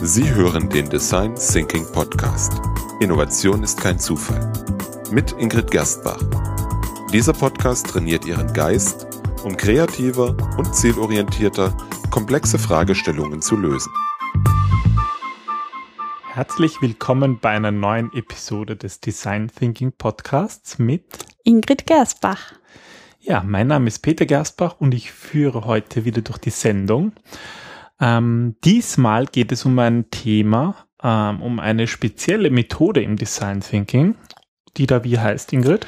Sie hören den Design Thinking Podcast. Innovation ist kein Zufall. Mit Ingrid Gerstbach. Dieser Podcast trainiert Ihren Geist, um kreativer und zielorientierter komplexe Fragestellungen zu lösen. Herzlich willkommen bei einer neuen Episode des Design Thinking Podcasts mit Ingrid Gersbach. Ja, mein Name ist Peter Gersbach und ich führe heute wieder durch die Sendung. Ähm, diesmal geht es um ein Thema, ähm, um eine spezielle Methode im Design Thinking, die da wie heißt, Ingrid?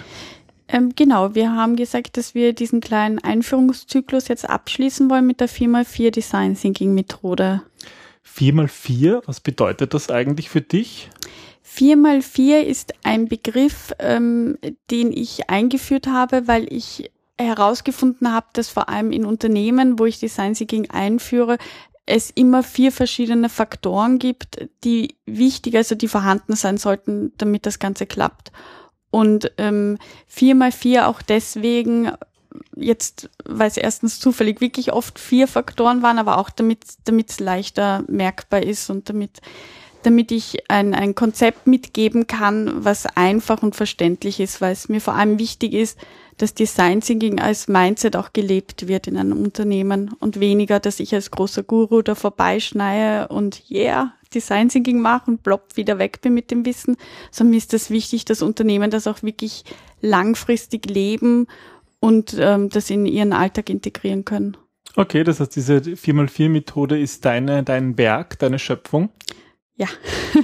Ähm, genau, wir haben gesagt, dass wir diesen kleinen Einführungszyklus jetzt abschließen wollen mit der 4x4 Design Thinking Methode. 4x4, was bedeutet das eigentlich für dich? 4x4 ist ein Begriff, ähm, den ich eingeführt habe, weil ich herausgefunden habe, dass vor allem in Unternehmen, wo ich Design Thinking einführe, es immer vier verschiedene Faktoren gibt, die wichtig, also die vorhanden sein sollten, damit das Ganze klappt. Und ähm, vier mal vier auch deswegen, jetzt, weil es erstens zufällig wirklich oft vier Faktoren waren, aber auch damit damit es leichter merkbar ist und damit damit ich ein, ein Konzept mitgeben kann, was einfach und verständlich ist, weil es mir vor allem wichtig ist, dass Design Thinking als Mindset auch gelebt wird in einem Unternehmen und weniger, dass ich als großer Guru da vorbeischneie und yeah, Design Thinking mache und plopp wieder weg bin mit dem Wissen, sondern mir ist das wichtig, dass Unternehmen das auch wirklich langfristig leben und ähm, das in ihren Alltag integrieren können. Okay, das heißt, diese 4x4-Methode ist deine, dein Werk, deine Schöpfung. Ja.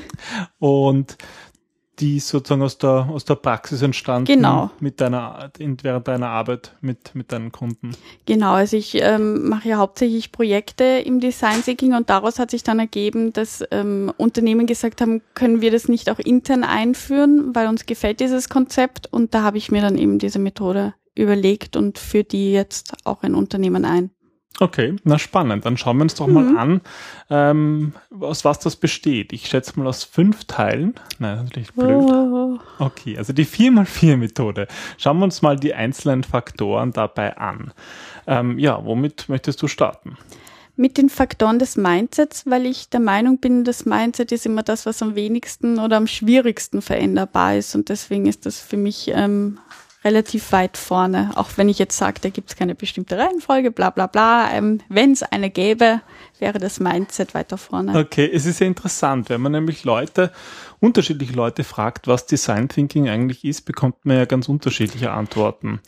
und die sozusagen aus der, aus der Praxis entstanden genau. mit deiner, während deiner Arbeit mit, mit deinen Kunden. Genau, also ich ähm, mache ja hauptsächlich Projekte im Design Thinking und daraus hat sich dann ergeben, dass ähm, Unternehmen gesagt haben, können wir das nicht auch intern einführen, weil uns gefällt dieses Konzept und da habe ich mir dann eben diese Methode überlegt und führe die jetzt auch in Unternehmen ein. Okay, na spannend. Dann schauen wir uns doch mhm. mal an, ähm, aus was das besteht. Ich schätze mal aus fünf Teilen. Nein, natürlich blöd. Oh. Okay, also die 4x4-Methode. Schauen wir uns mal die einzelnen Faktoren dabei an. Ähm, ja, womit möchtest du starten? Mit den Faktoren des Mindsets, weil ich der Meinung bin, das Mindset ist immer das, was am wenigsten oder am schwierigsten veränderbar ist. Und deswegen ist das für mich ähm, relativ weit vorne, auch wenn ich jetzt sage, da gibt es keine bestimmte Reihenfolge, bla bla bla. Ähm, wenn es eine gäbe, wäre das Mindset weiter vorne. Okay, es ist ja interessant, wenn man nämlich Leute, unterschiedliche Leute fragt, was Design Thinking eigentlich ist, bekommt man ja ganz unterschiedliche Antworten.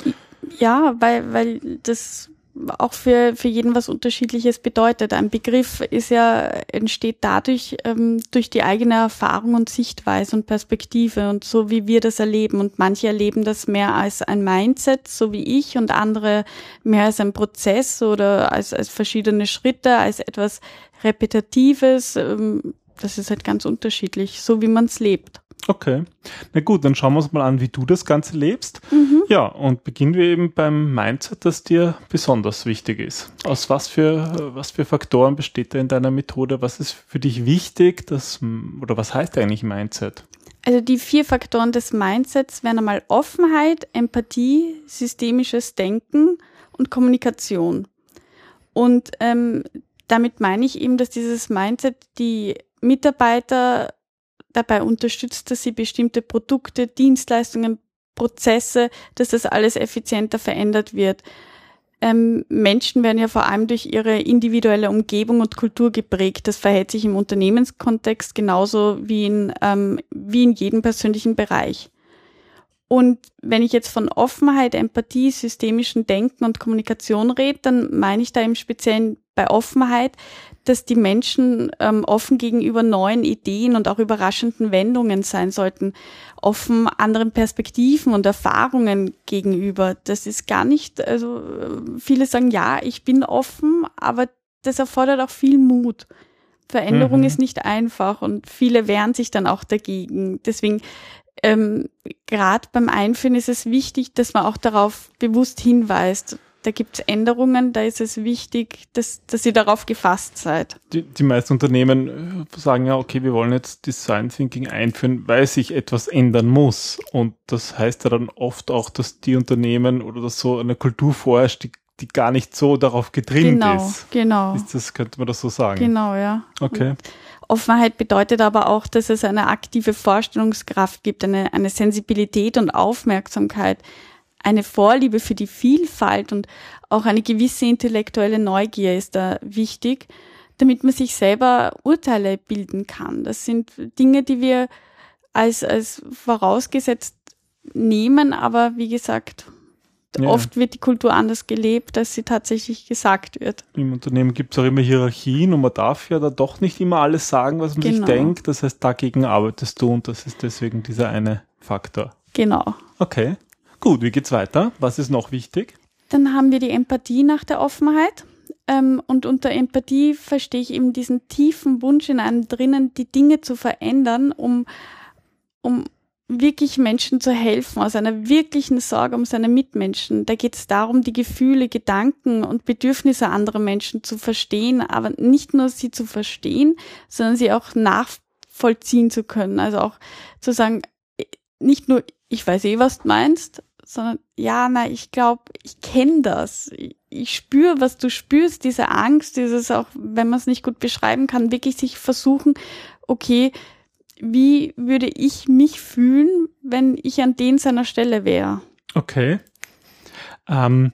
Ja, weil, weil das auch für, für jeden was Unterschiedliches bedeutet. Ein Begriff ist ja, entsteht dadurch, ähm, durch die eigene Erfahrung und Sichtweise und Perspektive und so, wie wir das erleben. Und manche erleben das mehr als ein Mindset, so wie ich, und andere mehr als ein Prozess oder als, als verschiedene Schritte, als etwas Repetitives. Ähm, das ist halt ganz unterschiedlich, so wie man es lebt. Okay. Na gut, dann schauen wir uns mal an, wie du das Ganze lebst. Mhm. Ja, und beginnen wir eben beim Mindset, das dir besonders wichtig ist. Aus was für, was für Faktoren besteht da in deiner Methode? Was ist für dich wichtig? Das, oder was heißt eigentlich Mindset? Also die vier Faktoren des Mindsets wären einmal Offenheit, Empathie, systemisches Denken und Kommunikation. Und ähm, damit meine ich eben, dass dieses Mindset die Mitarbeiter dabei unterstützt, dass sie bestimmte Produkte, Dienstleistungen, Prozesse, dass das alles effizienter verändert wird. Ähm, Menschen werden ja vor allem durch ihre individuelle Umgebung und Kultur geprägt. Das verhält sich im Unternehmenskontext genauso wie in, ähm, wie in jedem persönlichen Bereich. Und wenn ich jetzt von Offenheit, Empathie, systemischen Denken und Kommunikation rede, dann meine ich da im Speziellen bei Offenheit, dass die Menschen ähm, offen gegenüber neuen Ideen und auch überraschenden Wendungen sein sollten, offen anderen Perspektiven und Erfahrungen gegenüber. Das ist gar nicht, also viele sagen, ja, ich bin offen, aber das erfordert auch viel Mut. Veränderung mhm. ist nicht einfach und viele wehren sich dann auch dagegen. Deswegen ähm, gerade beim Einführen ist es wichtig, dass man auch darauf bewusst hinweist. Da gibt es Änderungen, da ist es wichtig, dass, dass ihr darauf gefasst seid. Die, die meisten Unternehmen äh, sagen ja, okay, wir wollen jetzt Design Thinking einführen, weil sich etwas ändern muss. Und das heißt ja dann oft auch, dass die Unternehmen oder dass so eine Kultur vorherrscht, die, die gar nicht so darauf getrimmt genau, ist. Genau, genau. das, könnte man das so sagen? Genau, ja. Okay. Und Offenheit bedeutet aber auch, dass es eine aktive Vorstellungskraft gibt, eine, eine Sensibilität und Aufmerksamkeit, eine Vorliebe für die Vielfalt und auch eine gewisse intellektuelle Neugier ist da wichtig, damit man sich selber Urteile bilden kann. Das sind Dinge, die wir als, als vorausgesetzt nehmen, aber wie gesagt, ja. Oft wird die Kultur anders gelebt, als sie tatsächlich gesagt wird. Im Unternehmen gibt es auch immer Hierarchien und man darf ja da doch nicht immer alles sagen, was man genau. sich denkt. Das heißt, dagegen arbeitest du und das ist deswegen dieser eine Faktor. Genau. Okay. Gut, wie geht's weiter? Was ist noch wichtig? Dann haben wir die Empathie nach der Offenheit. Ähm, und unter Empathie verstehe ich eben diesen tiefen Wunsch in einem drinnen, die Dinge zu verändern, um, um wirklich Menschen zu helfen, aus einer wirklichen Sorge um seine Mitmenschen. Da geht es darum, die Gefühle, Gedanken und Bedürfnisse anderer Menschen zu verstehen, aber nicht nur sie zu verstehen, sondern sie auch nachvollziehen zu können. Also auch zu sagen, nicht nur, ich weiß eh, was du meinst, sondern ja, na, ich glaube, ich kenne das. Ich, ich spüre, was du spürst, diese Angst, dieses auch, wenn man es nicht gut beschreiben kann, wirklich sich versuchen, okay, wie würde ich mich fühlen, wenn ich an den seiner Stelle wäre. Okay. Ähm,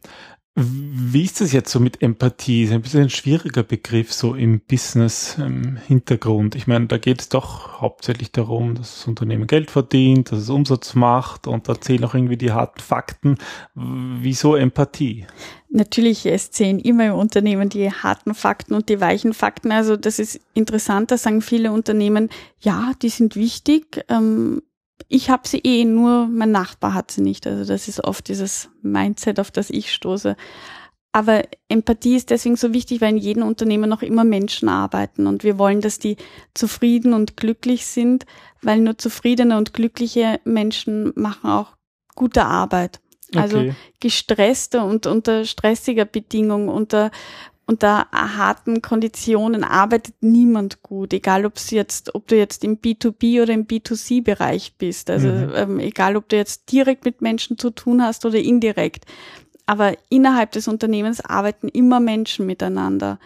wie ist das jetzt so mit Empathie? Ist ein bisschen ein schwieriger Begriff so im Business-Hintergrund. Ähm, ich meine, da geht es doch hauptsächlich darum, dass das Unternehmen Geld verdient, dass es Umsatz macht und da zählen auch irgendwie die harten Fakten. Wieso Empathie? Natürlich, es zählen immer im Unternehmen die harten Fakten und die weichen Fakten. Also das ist interessant, da sagen viele Unternehmen, ja, die sind wichtig. Ähm, ich habe sie eh, nur mein Nachbar hat sie nicht. Also das ist oft dieses Mindset, auf das ich stoße. Aber Empathie ist deswegen so wichtig, weil in jedem Unternehmen noch immer Menschen arbeiten und wir wollen, dass die zufrieden und glücklich sind, weil nur zufriedene und glückliche Menschen machen auch gute Arbeit. Also okay. gestresste und unter stressiger Bedingung, unter unter harten Konditionen arbeitet niemand gut, egal ob jetzt, ob du jetzt im B2B oder im B2C-Bereich bist. Also mhm. ähm, egal, ob du jetzt direkt mit Menschen zu tun hast oder indirekt. Aber innerhalb des Unternehmens arbeiten immer Menschen miteinander.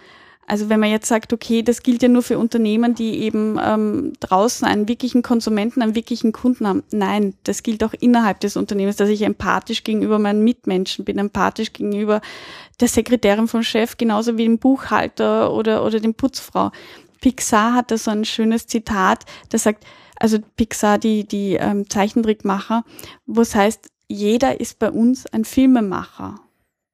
Also wenn man jetzt sagt, okay, das gilt ja nur für Unternehmen, die eben ähm, draußen einen wirklichen Konsumenten, einen wirklichen Kunden haben. Nein, das gilt auch innerhalb des Unternehmens, dass ich empathisch gegenüber meinen Mitmenschen bin, empathisch gegenüber der Sekretärin vom Chef, genauso wie dem Buchhalter oder, oder dem Putzfrau. Pixar hat da so ein schönes Zitat, das sagt, also Pixar, die, die ähm, Zeichentrickmacher, wo es heißt, jeder ist bei uns ein Filmemacher.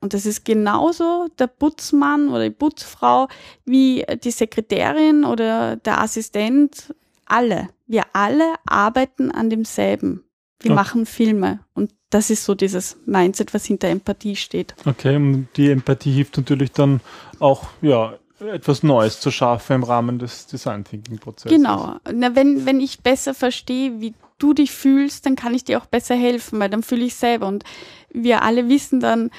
Und das ist genauso der Putzmann oder die Putzfrau wie die Sekretärin oder der Assistent. Alle. Wir alle arbeiten an demselben. Wir okay. machen Filme. Und das ist so dieses Mindset, was hinter Empathie steht. Okay, und die Empathie hilft natürlich dann auch, ja, etwas Neues zu schaffen im Rahmen des Design Thinking Prozesses. Genau. Na, wenn, wenn ich besser verstehe, wie du dich fühlst, dann kann ich dir auch besser helfen, weil dann fühle ich selber. Und wir alle wissen dann,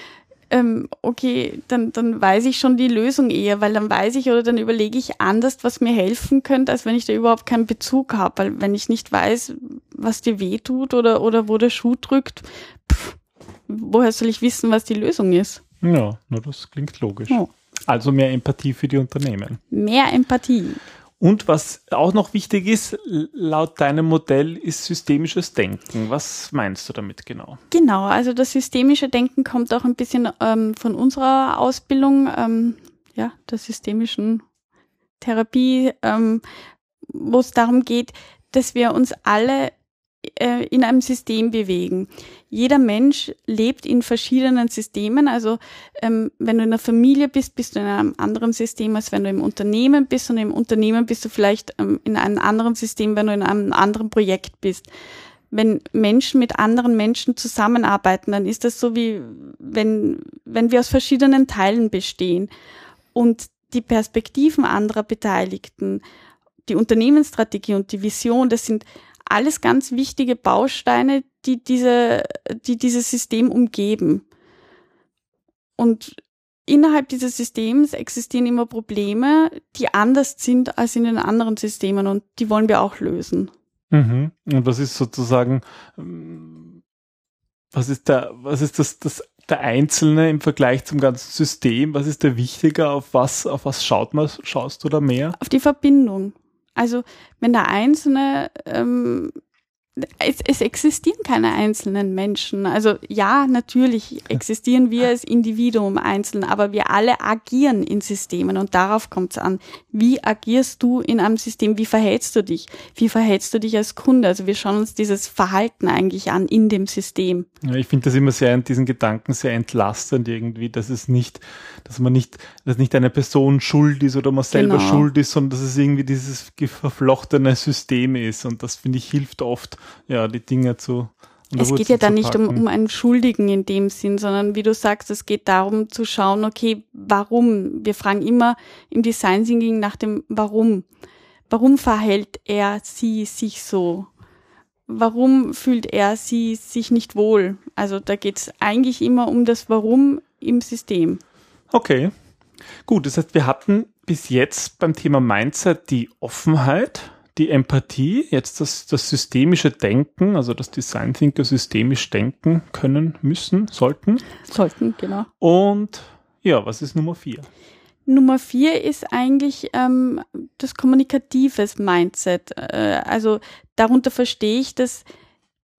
ähm, okay, dann, dann weiß ich schon die Lösung eher, weil dann weiß ich oder dann überlege ich anders, was mir helfen könnte, als wenn ich da überhaupt keinen Bezug habe. Weil wenn ich nicht weiß, was dir weh tut oder, oder wo der Schuh drückt, pff, woher soll ich wissen, was die Lösung ist? Ja, nur das klingt logisch. Oh. Also mehr Empathie für die Unternehmen. Mehr Empathie. Und was auch noch wichtig ist, laut deinem Modell ist systemisches Denken. Was meinst du damit genau? Genau, also das systemische Denken kommt auch ein bisschen ähm, von unserer Ausbildung, ähm, ja, der systemischen Therapie, ähm, wo es darum geht, dass wir uns alle äh, in einem System bewegen. Jeder Mensch lebt in verschiedenen Systemen. Also ähm, wenn du in einer Familie bist, bist du in einem anderen System, als wenn du im Unternehmen bist. Und im Unternehmen bist du vielleicht ähm, in einem anderen System, wenn du in einem anderen Projekt bist. Wenn Menschen mit anderen Menschen zusammenarbeiten, dann ist das so wie wenn, wenn wir aus verschiedenen Teilen bestehen. Und die Perspektiven anderer Beteiligten, die Unternehmensstrategie und die Vision, das sind alles ganz wichtige Bausteine, die diese, die dieses System umgeben. Und innerhalb dieses Systems existieren immer Probleme, die anders sind als in den anderen Systemen und die wollen wir auch lösen. Mhm. Und was ist sozusagen, ähm, was ist der, was ist das, das, der Einzelne im Vergleich zum ganzen System? Was ist der wichtiger? Auf was, auf was schaut man, schaust du da mehr? Auf die Verbindung. Also wenn der Einzelne ähm, es, es existieren keine einzelnen Menschen. Also ja, natürlich existieren wir als Individuum einzeln, aber wir alle agieren in Systemen und darauf kommt es an. Wie agierst du in einem System? Wie verhältst du dich? Wie verhältst du dich als Kunde? Also wir schauen uns dieses Verhalten eigentlich an in dem System. Ja, ich finde das immer sehr, diesen Gedanken sehr entlastend irgendwie, dass es nicht, dass man nicht, dass nicht eine Person schuld ist oder man selber genau. schuld ist, sondern dass es irgendwie dieses verflochtene System ist und das finde ich hilft oft ja, die Dinge zu. Es geht ja dann nicht um, um einen Schuldigen in dem Sinn, sondern wie du sagst, es geht darum zu schauen, okay, warum? Wir fragen immer im Design Thinking nach dem Warum. Warum verhält er sie sich so? Warum fühlt er sie sich nicht wohl? Also da geht es eigentlich immer um das Warum im System. Okay. Gut, das heißt, wir hatten bis jetzt beim Thema Mindset die Offenheit, die Empathie, jetzt das, das systemische Denken, also das Design Thinker systemisch denken können, müssen, sollten. Sollten, genau. Und ja, was ist Nummer vier? Nummer vier ist eigentlich ähm, das kommunikatives Mindset. Äh, also darunter verstehe ich, dass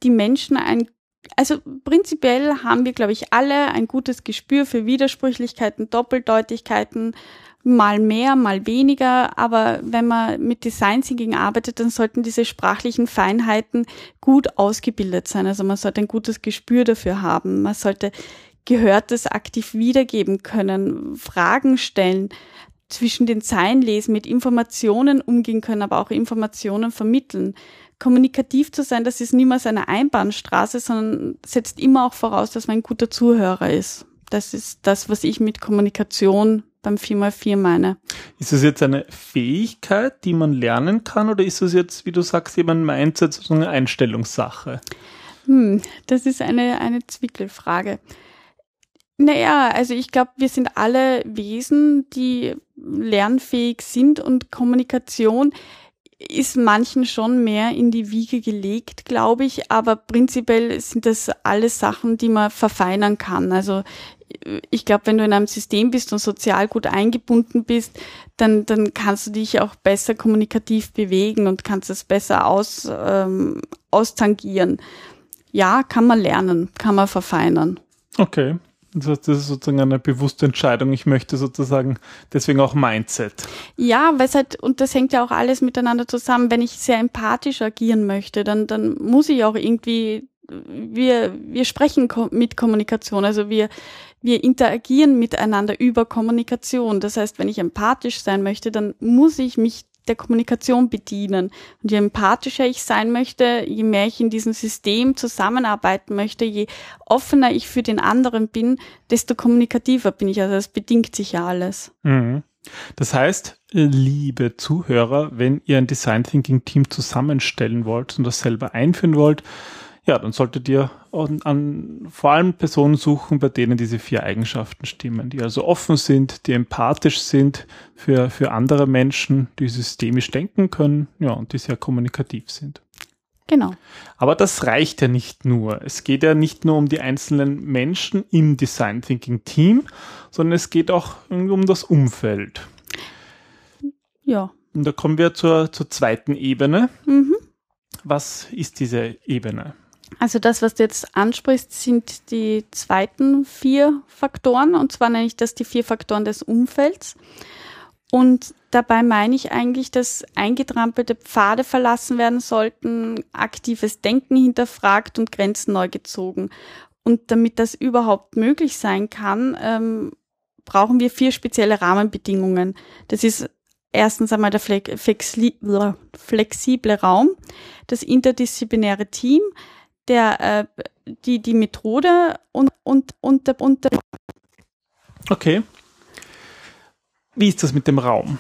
die Menschen ein also prinzipiell haben wir, glaube ich, alle ein gutes Gespür für Widersprüchlichkeiten, Doppeldeutigkeiten, mal mehr, mal weniger, aber wenn man mit Design Thinking arbeitet, dann sollten diese sprachlichen Feinheiten gut ausgebildet sein. Also man sollte ein gutes Gespür dafür haben. Man sollte Gehörtes aktiv wiedergeben können, Fragen stellen, zwischen den Zeilen lesen, mit Informationen umgehen können, aber auch Informationen vermitteln. Kommunikativ zu sein, das ist niemals eine Einbahnstraße, sondern setzt immer auch voraus, dass man ein guter Zuhörer ist. Das ist das, was ich mit Kommunikation beim 4x4 meine. Ist das jetzt eine Fähigkeit, die man lernen kann oder ist das jetzt, wie du sagst, eben ein Mindset, so eine Einstellungssache? Hm, das ist eine, eine Zwickelfrage. Naja, also ich glaube, wir sind alle Wesen, die lernfähig sind und Kommunikation ist manchen schon mehr in die Wiege gelegt, glaube ich, aber prinzipiell sind das alles Sachen, die man verfeinern kann. Also ich glaube, wenn du in einem System bist und sozial gut eingebunden bist, dann, dann kannst du dich auch besser kommunikativ bewegen und kannst es besser aus, ähm, austangieren. Ja, kann man lernen, kann man verfeinern. Okay. Das ist sozusagen eine bewusste Entscheidung. Ich möchte sozusagen deswegen auch Mindset. Ja, weil es halt, und das hängt ja auch alles miteinander zusammen. Wenn ich sehr empathisch agieren möchte, dann, dann muss ich auch irgendwie, wir, wir sprechen mit Kommunikation. Also wir, wir interagieren miteinander über Kommunikation. Das heißt, wenn ich empathisch sein möchte, dann muss ich mich der Kommunikation bedienen. Und je empathischer ich sein möchte, je mehr ich in diesem System zusammenarbeiten möchte, je offener ich für den anderen bin, desto kommunikativer bin ich. Also das bedingt sich ja alles. Mhm. Das heißt, liebe Zuhörer, wenn ihr ein Design Thinking Team zusammenstellen wollt und das selber einführen wollt, ja, dann solltet ihr an, an, vor allem Personen suchen, bei denen diese vier Eigenschaften stimmen, die also offen sind, die empathisch sind für, für andere Menschen, die systemisch denken können, ja, und die sehr kommunikativ sind. Genau. Aber das reicht ja nicht nur. Es geht ja nicht nur um die einzelnen Menschen im Design Thinking Team, sondern es geht auch um das Umfeld. Ja. Und da kommen wir zur, zur zweiten Ebene. Mhm. Was ist diese Ebene? Also das, was du jetzt ansprichst, sind die zweiten vier Faktoren. Und zwar nenne ich das die vier Faktoren des Umfelds. Und dabei meine ich eigentlich, dass eingetrampelte Pfade verlassen werden sollten, aktives Denken hinterfragt und Grenzen neu gezogen. Und damit das überhaupt möglich sein kann, ähm, brauchen wir vier spezielle Rahmenbedingungen. Das ist erstens einmal der flexible Raum, das interdisziplinäre Team, der, äh, die, die Methode und, und, und, der, und der Okay. Wie ist das mit dem Raum?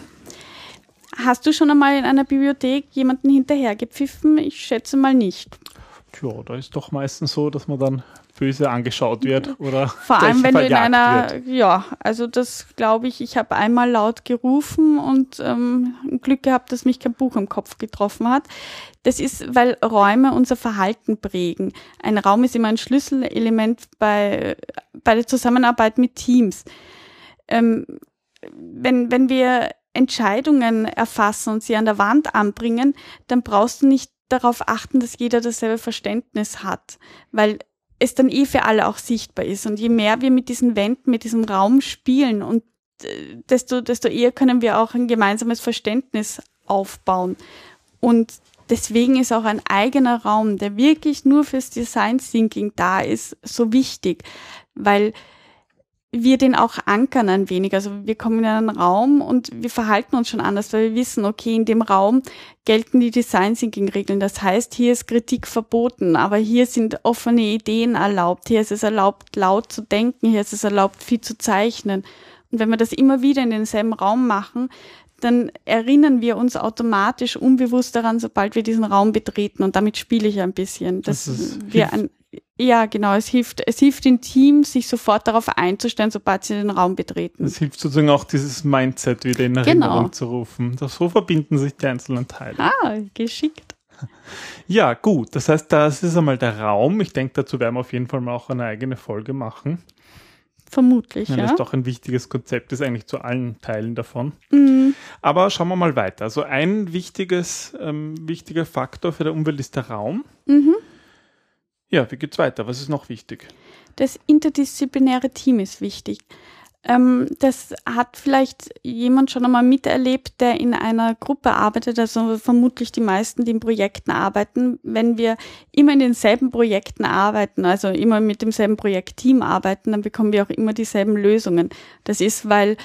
Hast du schon einmal in einer Bibliothek jemanden hinterhergepfiffen? Ich schätze mal nicht. Tja, da ist doch meistens so, dass man dann böse angeschaut wird oder vor allem wenn du in einer wird. ja also das glaube ich ich habe einmal laut gerufen und ähm, Glück gehabt dass mich kein Buch im Kopf getroffen hat. Das ist weil Räume unser Verhalten prägen. Ein Raum ist immer ein Schlüsselelement bei bei der Zusammenarbeit mit Teams. Ähm, wenn wenn wir Entscheidungen erfassen und sie an der Wand anbringen, dann brauchst du nicht darauf achten, dass jeder dasselbe Verständnis hat, weil es dann eh für alle auch sichtbar ist. Und je mehr wir mit diesen Wänden, mit diesem Raum spielen und äh, desto, desto eher können wir auch ein gemeinsames Verständnis aufbauen. Und deswegen ist auch ein eigener Raum, der wirklich nur fürs Design Thinking da ist, so wichtig, weil wir den auch ankern ein wenig. Also wir kommen in einen Raum und wir verhalten uns schon anders, weil wir wissen, okay, in dem Raum gelten die Design Thinking Regeln. Das heißt, hier ist Kritik verboten, aber hier sind offene Ideen erlaubt. Hier ist es erlaubt, laut zu denken. Hier ist es erlaubt, viel zu zeichnen. Und wenn wir das immer wieder in denselben Raum machen, dann erinnern wir uns automatisch unbewusst daran, sobald wir diesen Raum betreten. Und damit spiele ich ein bisschen, dass das wir ein, ja, genau. Es hilft, es hilft dem Team, sich sofort darauf einzustellen, sobald sie den Raum betreten. Es hilft sozusagen auch dieses Mindset wieder in Erinnerung genau. zu rufen. So verbinden sich die einzelnen Teile. Ah, geschickt. Ja, gut. Das heißt, das ist einmal der Raum. Ich denke, dazu werden wir auf jeden Fall mal auch eine eigene Folge machen. Vermutlich, ja. Das ist doch ein wichtiges Konzept, ist eigentlich zu allen Teilen davon. Mhm. Aber schauen wir mal weiter. Also ein wichtiges, ähm, wichtiger Faktor für die Umwelt ist der Raum. Mhm. Ja, wie geht's weiter? Was ist noch wichtig? Das interdisziplinäre Team ist wichtig. Ähm, das hat vielleicht jemand schon einmal miterlebt, der in einer Gruppe arbeitet, also vermutlich die meisten, die in Projekten arbeiten. Wenn wir immer in denselben Projekten arbeiten, also immer mit demselben Projektteam arbeiten, dann bekommen wir auch immer dieselben Lösungen. Das ist, weil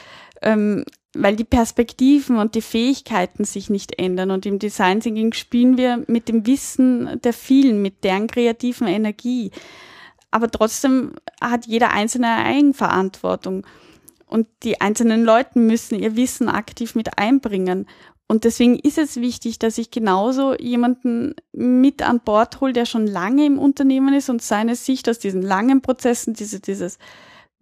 ähm, weil die Perspektiven und die Fähigkeiten sich nicht ändern. Und im Design Thinking spielen wir mit dem Wissen der vielen, mit deren kreativen Energie. Aber trotzdem hat jeder Einzelne Eigenverantwortung. Und die einzelnen Leute müssen ihr Wissen aktiv mit einbringen. Und deswegen ist es wichtig, dass ich genauso jemanden mit an Bord hole, der schon lange im Unternehmen ist und seine Sicht aus diesen langen Prozessen, diese, dieses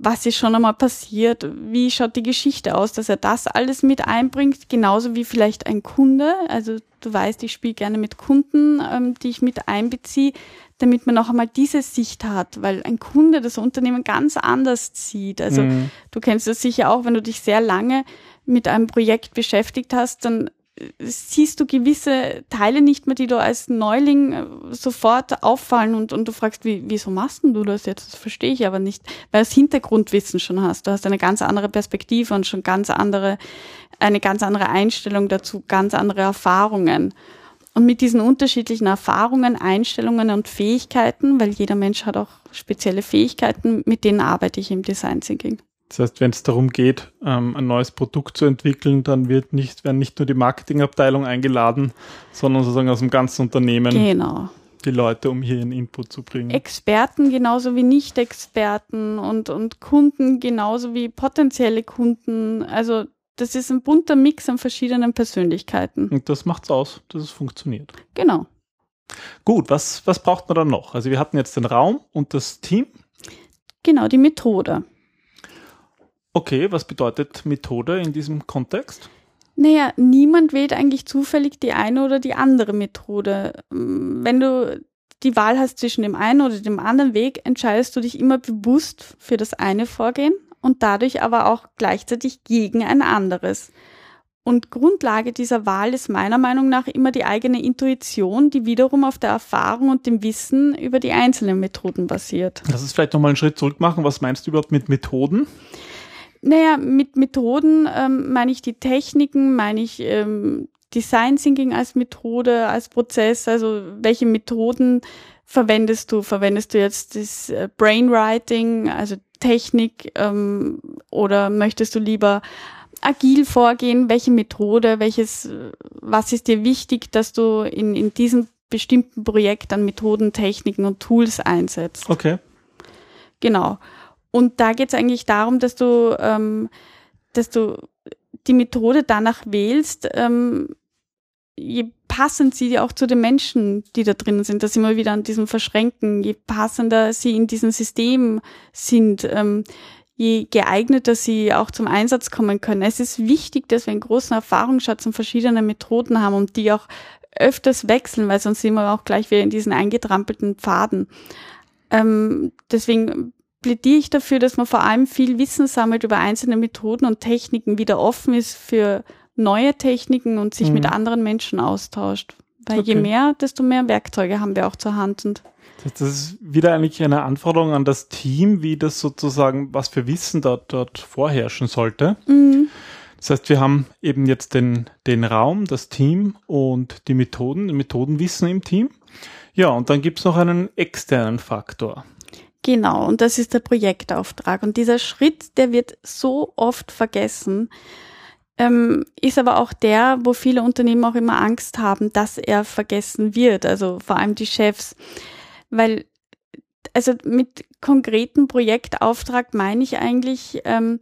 was ist schon einmal passiert, wie schaut die Geschichte aus, dass er das alles mit einbringt, genauso wie vielleicht ein Kunde. Also du weißt, ich spiele gerne mit Kunden, ähm, die ich mit einbeziehe, damit man auch einmal diese Sicht hat, weil ein Kunde das Unternehmen ganz anders sieht. Also mhm. du kennst das sicher auch, wenn du dich sehr lange mit einem Projekt beschäftigt hast, dann siehst du gewisse Teile nicht mehr, die du als Neuling äh, sofort auffallen und, und du fragst, wie, wieso machst du das jetzt? Das verstehe ich aber nicht, weil du das Hintergrundwissen schon hast. Du hast eine ganz andere Perspektive und schon ganz andere, eine ganz andere Einstellung dazu, ganz andere Erfahrungen. Und mit diesen unterschiedlichen Erfahrungen, Einstellungen und Fähigkeiten, weil jeder Mensch hat auch spezielle Fähigkeiten, mit denen arbeite ich im Design Thinking. Das heißt, wenn es darum geht, ähm, ein neues Produkt zu entwickeln, dann wird nicht, werden nicht nur die Marketingabteilung eingeladen, sondern sozusagen aus dem ganzen Unternehmen. Genau. Die Leute, um hier ihren Input zu bringen. Experten genauso wie Nicht-Experten und, und Kunden genauso wie potenzielle Kunden. Also das ist ein bunter Mix an verschiedenen Persönlichkeiten. Und das macht's aus, dass es funktioniert. Genau. Gut, was, was braucht man dann noch? Also wir hatten jetzt den Raum und das Team. Genau, die Methode. Okay, was bedeutet Methode in diesem Kontext? Naja, niemand wählt eigentlich zufällig die eine oder die andere Methode. Wenn du die Wahl hast zwischen dem einen oder dem anderen Weg, entscheidest du dich immer bewusst für das eine Vorgehen und dadurch aber auch gleichzeitig gegen ein anderes. Und Grundlage dieser Wahl ist meiner Meinung nach immer die eigene Intuition, die wiederum auf der Erfahrung und dem Wissen über die einzelnen Methoden basiert. Lass uns vielleicht nochmal einen Schritt zurück machen. Was meinst du überhaupt mit Methoden? Naja, mit Methoden ähm, meine ich die Techniken, meine ich ähm, Design Thinking als Methode, als Prozess, also welche Methoden verwendest du? Verwendest du jetzt das äh, Brainwriting, also Technik, ähm, oder möchtest du lieber agil vorgehen? Welche Methode, welches, was ist dir wichtig, dass du in, in diesem bestimmten Projekt an Methoden, Techniken und Tools einsetzt? Okay. Genau. Und da geht es eigentlich darum, dass du, ähm, dass du die Methode danach wählst, ähm, je passend sie auch zu den Menschen, die da drinnen sind, dass immer wieder an diesem Verschränken, je passender sie in diesem System sind, ähm, je geeigneter sie auch zum Einsatz kommen können. Es ist wichtig, dass wir einen großen Erfahrungsschatz und verschiedene Methoden haben und die auch öfters wechseln, weil sonst sind wir auch gleich wieder in diesen eingetrampelten Pfaden. Ähm, deswegen plädiere ich dafür, dass man vor allem viel Wissen sammelt über einzelne Methoden und Techniken, wieder offen ist für neue Techniken und sich mhm. mit anderen Menschen austauscht. Weil okay. je mehr, desto mehr Werkzeuge haben wir auch zur Hand. Und das ist wieder eigentlich eine Anforderung an das Team, wie das sozusagen, was für Wissen dort, dort vorherrschen sollte. Mhm. Das heißt, wir haben eben jetzt den, den Raum, das Team und die Methoden, Methodenwissen im Team. Ja, und dann gibt es noch einen externen Faktor. Genau, und das ist der Projektauftrag. Und dieser Schritt, der wird so oft vergessen, ähm, ist aber auch der, wo viele Unternehmen auch immer Angst haben, dass er vergessen wird, also vor allem die Chefs. Weil, also mit konkreten Projektauftrag meine ich eigentlich, ähm,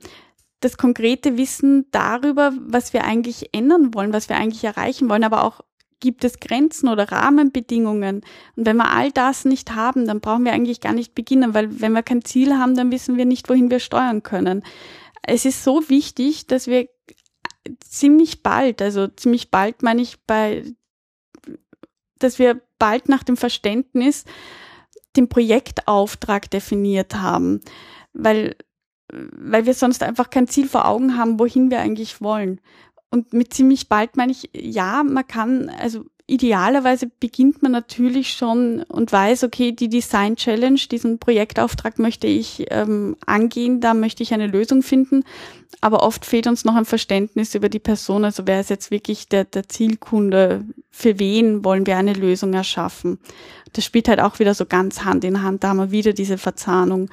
das konkrete Wissen darüber, was wir eigentlich ändern wollen, was wir eigentlich erreichen wollen, aber auch gibt es Grenzen oder Rahmenbedingungen. Und wenn wir all das nicht haben, dann brauchen wir eigentlich gar nicht beginnen, weil wenn wir kein Ziel haben, dann wissen wir nicht, wohin wir steuern können. Es ist so wichtig, dass wir ziemlich bald, also ziemlich bald meine ich bei, dass wir bald nach dem Verständnis den Projektauftrag definiert haben, weil weil wir sonst einfach kein Ziel vor Augen haben, wohin wir eigentlich wollen. Und mit ziemlich bald meine ich, ja, man kann, also idealerweise beginnt man natürlich schon und weiß, okay, die Design Challenge, diesen Projektauftrag möchte ich ähm, angehen, da möchte ich eine Lösung finden. Aber oft fehlt uns noch ein Verständnis über die Person. Also wer ist jetzt wirklich der, der Zielkunde? Für wen wollen wir eine Lösung erschaffen? Das spielt halt auch wieder so ganz Hand in Hand. Da haben wir wieder diese Verzahnung.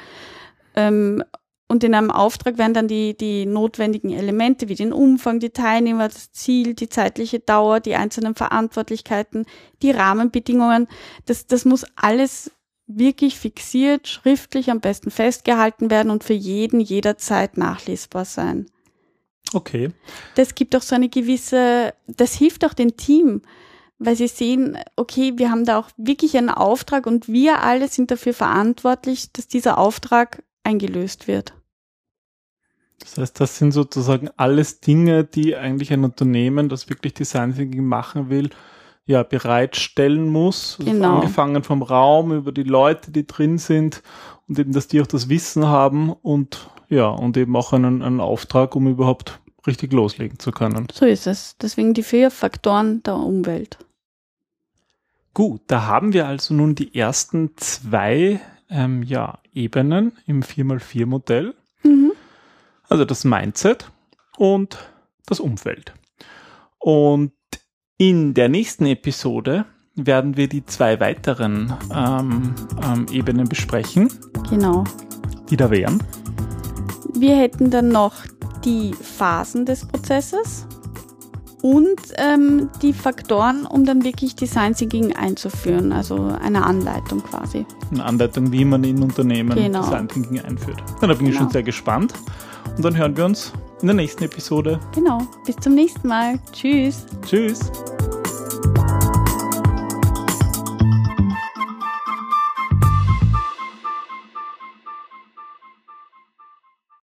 Ähm, und in einem Auftrag werden dann die, die notwendigen Elemente wie den Umfang, die Teilnehmer, das Ziel, die zeitliche Dauer, die einzelnen Verantwortlichkeiten, die Rahmenbedingungen, das, das muss alles wirklich fixiert, schriftlich am besten festgehalten werden und für jeden jederzeit nachlesbar sein. Okay. Das gibt auch so eine gewisse, das hilft auch dem Team, weil sie sehen, okay, wir haben da auch wirklich einen Auftrag und wir alle sind dafür verantwortlich, dass dieser Auftrag eingelöst wird. Das heißt, das sind sozusagen alles Dinge, die eigentlich ein Unternehmen, das wirklich Design Thinking machen will, ja, bereitstellen muss. Also genau. Angefangen vom Raum über die Leute, die drin sind und eben, dass die auch das Wissen haben und ja, und eben auch einen, einen Auftrag, um überhaupt richtig loslegen zu können. So ist es. Deswegen die vier Faktoren der Umwelt. Gut, da haben wir also nun die ersten zwei ähm, ja, Ebenen im 4x4-Modell. Mhm. Also das Mindset und das Umfeld. Und in der nächsten Episode werden wir die zwei weiteren ähm, ähm, Ebenen besprechen. Genau. Die da wären. Wir hätten dann noch die Phasen des Prozesses und ähm, die Faktoren, um dann wirklich Design Thinking einzuführen, also eine Anleitung quasi. Eine Anleitung, wie man in Unternehmen genau. Design Thinking einführt. Ja, da bin genau. ich schon sehr gespannt. Und dann hören wir uns in der nächsten Episode. Genau. Bis zum nächsten Mal. Tschüss. Tschüss.